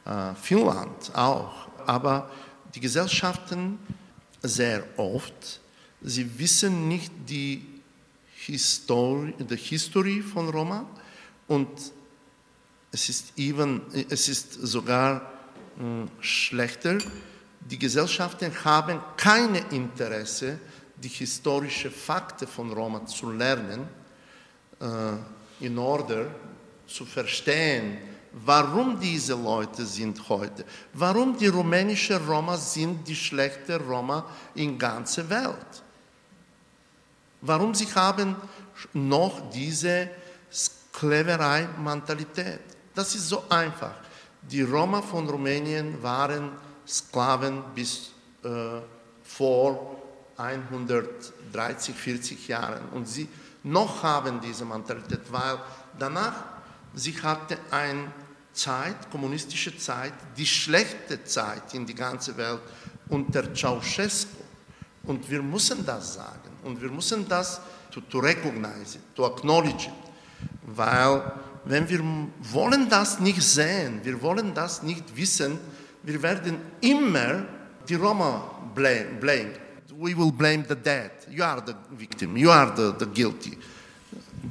äh, Finnland auch. Aber die Gesellschaften sehr oft, sie wissen nicht die History, die History von Roma und es ist, even, es ist sogar mh, schlechter. Die Gesellschaften haben kein Interesse, die historischen Fakten von Roma zu lernen, äh, in order zu verstehen, warum diese Leute sind heute, warum die rumänischen Roma sind die schlechten Roma in ganzer Welt. Warum sie haben noch diese Sklaverei-Mentalität. Das ist so einfach. Die Roma von Rumänien waren Sklaven bis äh, vor 130, 40 Jahren. Und sie noch haben diese Mentalität, weil danach, sie hatte eine Zeit, kommunistische Zeit, die schlechte Zeit in die ganze Welt unter Ceausescu. Und wir müssen das sagen. Und wir müssen das to, to recognize it, to acknowledge it. Weil wenn wir wollen das nicht sehen, wir wollen das nicht wissen, wir werden immer die Roma blame, blame. We will blame the dead. You are the victim. You are the, the guilty.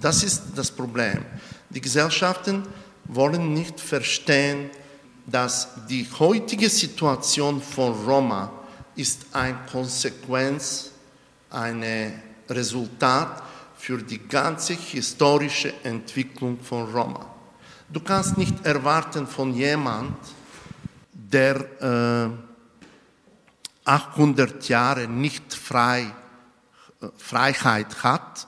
Das ist das Problem. Die Gesellschaften wollen nicht verstehen, dass die heutige Situation von Roma ist eine Konsequenz, ein Resultat für die ganze historische Entwicklung von Roma. Du kannst nicht erwarten von jemand, der äh, 800 Jahre nicht frei, äh, Freiheit hat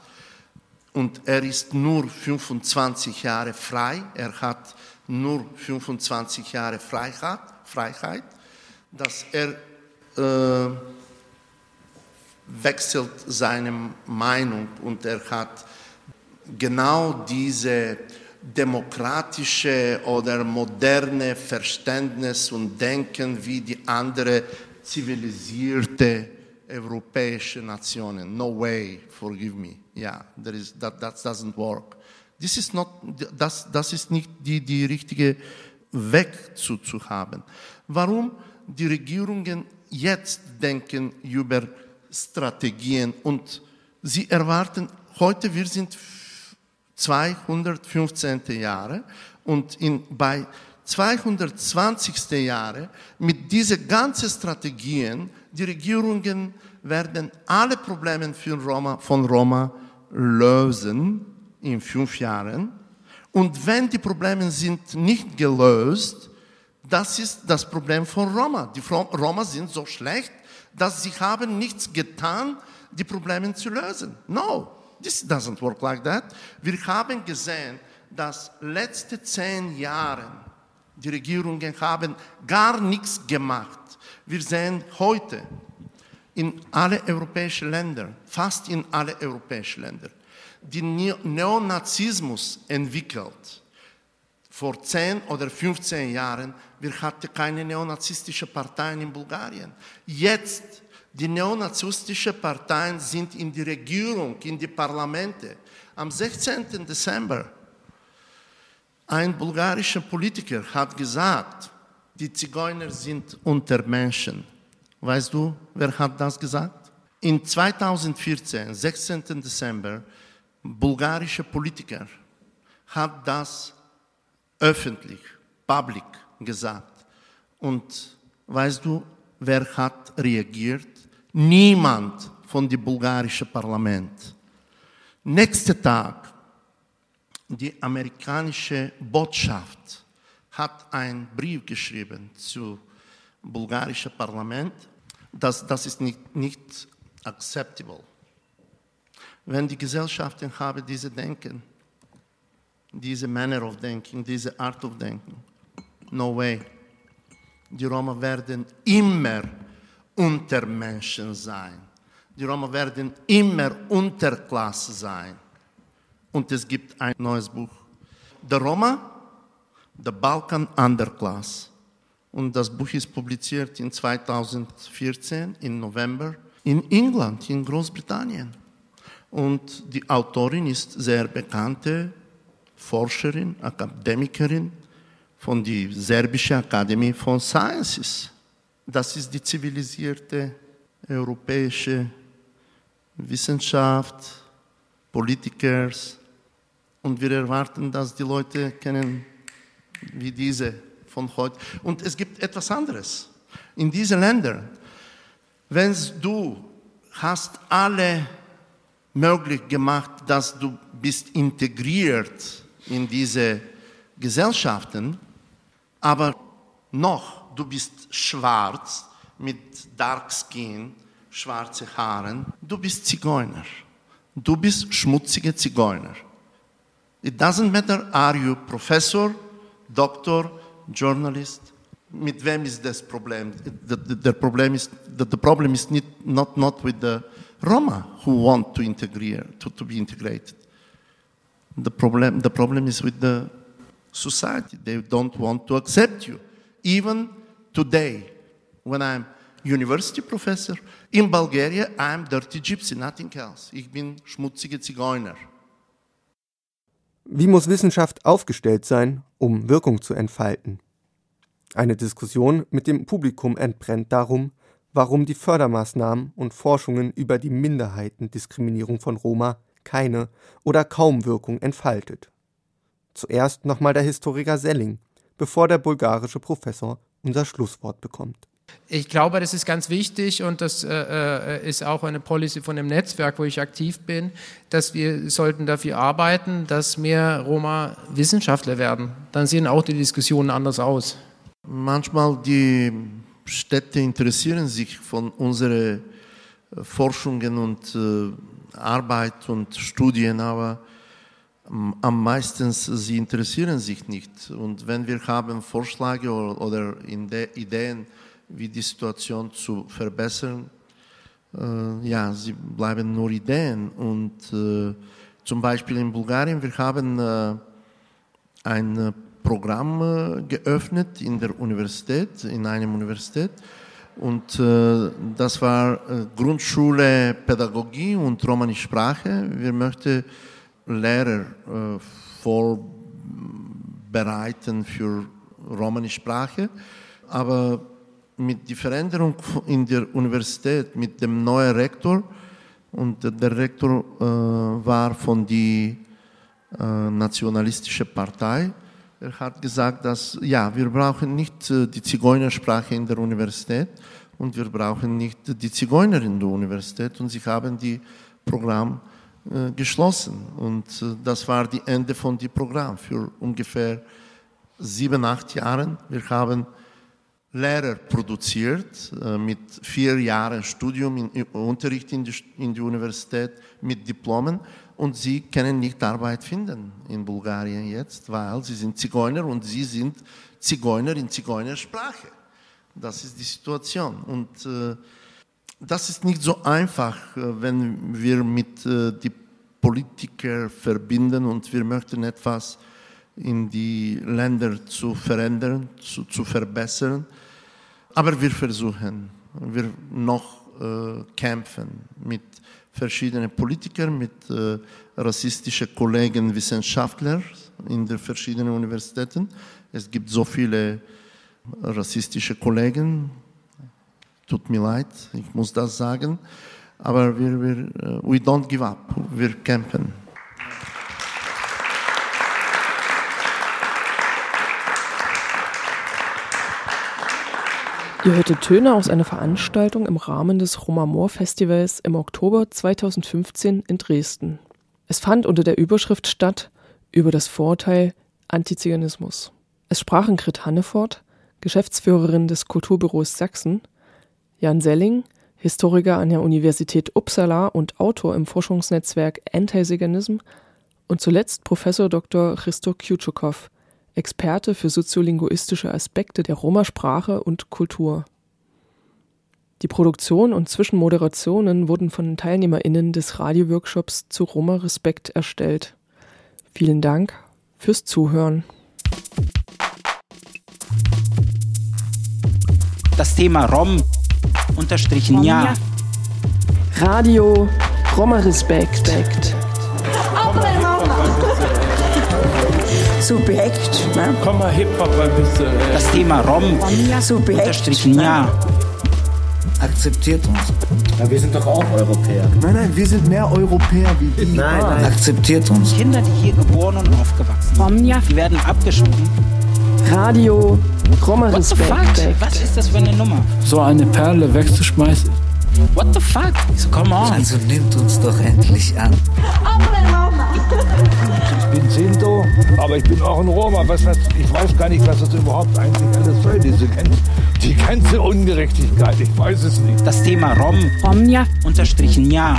und er ist nur 25 Jahre frei, er hat nur 25 Jahre Freiheit, Freiheit dass er äh, wechselt seine Meinung und er hat genau diese demokratische oder moderne Verständnis und Denken wie die andere zivilisierte europäische Nationen. No way, forgive me. Yeah, that, that doesn't work. This is not, das, das ist nicht die, die richtige Weg zu, zu haben. Warum die Regierungen jetzt denken über Strategien und sie erwarten, heute wir sind 215. Jahre und in, bei 220. Jahre mit diesen ganzen Strategien, die Regierungen werden alle Probleme für Roma, von Roma lösen in fünf Jahren. Und wenn die Probleme sind nicht gelöst, das ist das Problem von Roma. Die Roma sind so schlecht, dass sie haben nichts getan, die Probleme zu lösen. No, this doesn't work like that. Wir haben gesehen, dass letzte zehn Jahre die Regierungen haben gar nichts gemacht. Wir sehen heute in alle europäischen Länder, fast in alle europäischen Länder, die Neonazismus entwickelt. Vor 10 oder 15 Jahren, wir hatten keine neonazistische Parteien in Bulgarien. Jetzt, die neonazistischen Parteien sind in die Regierung, in die Parlamente. Am 16. Dezember, ein bulgarischer Politiker hat gesagt, die Zigeuner sind unter Menschen. Weißt du, wer hat das gesagt? In 2014, 16. Dezember, bulgarische Politiker hat das öffentlich, public gesagt. Und weißt du, wer hat reagiert? Niemand von dem bulgarischen Parlament. Nächster Tag, die amerikanische Botschaft hat einen Brief geschrieben zu bulgarischen Parlament. Das, das ist nicht, nicht acceptable. Wenn die Gesellschaften haben diese Denken, diese Manner of Denken, diese Art of Denken, no way. Die Roma werden immer Untermenschen sein. Die Roma werden immer Unterklasse sein. Und es gibt ein neues Buch. Der Roma, The Balkan Underclass. Und das Buch ist publiziert in 2014, im November, in England, in Großbritannien. Und die Autorin ist sehr bekannte Forscherin, Akademikerin von der Serbischen Akademie von Sciences. Das ist die zivilisierte europäische Wissenschaft, Politikers. Und wir erwarten, dass die Leute kennen wie diese von heute. Und es gibt etwas anderes. In diesen Ländern, wenn du hast alle möglich gemacht, dass du bist integriert in diese Gesellschaften, aber noch du bist schwarz mit Dark Skin, schwarze Haaren, du bist Zigeuner. Du bist schmutzige Zigeuner. It doesn't matter, are you professor, doctor, journalist? Mit wem ist das Problem? The problem is, the, problem is not, not with the Roma who want to integrate, to, to be integrated. The problem, the problem is with the society. They don't want to accept you. Even today, when I'm university professor, in Bulgaria, I'm dirty gypsy, nothing else. Ich bin schmutzige Zigeuner. Wie muss Wissenschaft aufgestellt sein, um Wirkung zu entfalten? Eine Diskussion mit dem Publikum entbrennt darum, warum die Fördermaßnahmen und Forschungen über die Minderheitendiskriminierung von Roma keine oder kaum Wirkung entfaltet. Zuerst nochmal der Historiker Selling, bevor der bulgarische Professor unser Schlusswort bekommt. Ich glaube, das ist ganz wichtig und das äh, äh, ist auch eine Policy von dem Netzwerk, wo ich aktiv bin, dass wir sollten dafür arbeiten, dass mehr Roma Wissenschaftler werden. Dann sehen auch die Diskussionen anders aus. Manchmal die Städte interessieren sich von unseren äh, Forschungen und äh, Arbeit und Studien, aber am meisten sie interessieren sich nicht. Und wenn wir haben Vorschläge oder, Ideen, wie die Situation zu verbessern, äh, ja, sie bleiben nur Ideen. Und äh, zum Beispiel in Bulgarien, wir haben äh, ein Programm geöffnet in der Universität, in einem Universität. Und äh, das war äh, Grundschule Pädagogie und Romani Sprache. Wir möchten Lehrer äh, vorbereiten für Romani Sprache, aber mit der Veränderung in der Universität, mit dem neuen Rektor, und der Rektor äh, war von der äh, nationalistischen Partei, er hat gesagt, dass ja, wir brauchen nicht äh, die Zigeunersprache in der Universität und wir brauchen nicht die Zigeuner in der Universität und sie haben die Programm äh, geschlossen und äh, das war die Ende von dem Programm für ungefähr sieben, acht Jahren. Wir haben Lehrer produziert mit vier Jahren Studium in, Unterricht in die, in die Universität mit Diplomen und sie können nicht Arbeit finden in Bulgarien jetzt, weil sie sind Zigeuner und sie sind Zigeuner in Zigeunersprache. Das ist die Situation und äh, das ist nicht so einfach, äh, wenn wir mit äh, die Politiker verbinden und wir möchten etwas in die Länder zu verändern, zu, zu verbessern. Aber wir versuchen, wir noch äh, kämpfen mit verschiedenen Politikern, mit äh, rassistischen Kollegen, Wissenschaftlern in den verschiedenen Universitäten. Es gibt so viele rassistische Kollegen. Tut mir leid, ich muss das sagen. Aber wir, wir uh, we don't give up. Wir kämpfen. Ihr hörtet Töne aus einer Veranstaltung im Rahmen des Romamor Festivals im Oktober 2015 in Dresden. Es fand unter der Überschrift statt über das Vorurteil Antiziganismus. Es sprachen Grit Hannefort, Geschäftsführerin des Kulturbüros Sachsen, Jan Selling, Historiker an der Universität Uppsala und Autor im Forschungsnetzwerk Anti-Ziganism und zuletzt Professor Dr. Christo Kjutschukow, Experte für soziolinguistische Aspekte der Roma-Sprache und Kultur. Die Produktion und Zwischenmoderationen wurden von TeilnehmerInnen des Radioworkshops zu Roma-Respekt erstellt. Vielen Dank fürs Zuhören. Das Thema Rom unterstrichen ja. Radio Roma Respekt. Subjekt. Ne? Komm mal Hip-Hop ein bisschen. Äh. Das Thema Rom Subjekt. unterstrichen ja. Akzeptiert uns. Ja, wir sind doch auch Europäer. Nein, nein, wir sind mehr Europäer wie die. Nein, nein. Akzeptiert uns. Kinder, die hier geboren und aufgewachsen sind, die werden abgeschoben. Radio Roma What the fuck? Was ist das für eine Nummer? So eine Perle wegzuschmeißen. What the fuck? So, come on. Also nimmt uns doch endlich an. Ich bin Sinto, aber ich bin auch ein Roma. Was, was, ich weiß gar nicht, was das überhaupt eigentlich alles soll, diese ganze, die ganze Ungerechtigkeit. Ich weiß es nicht. Das Thema Rom, Romja unterstrichen ja.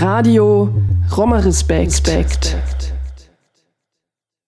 Radio Roma Respekt.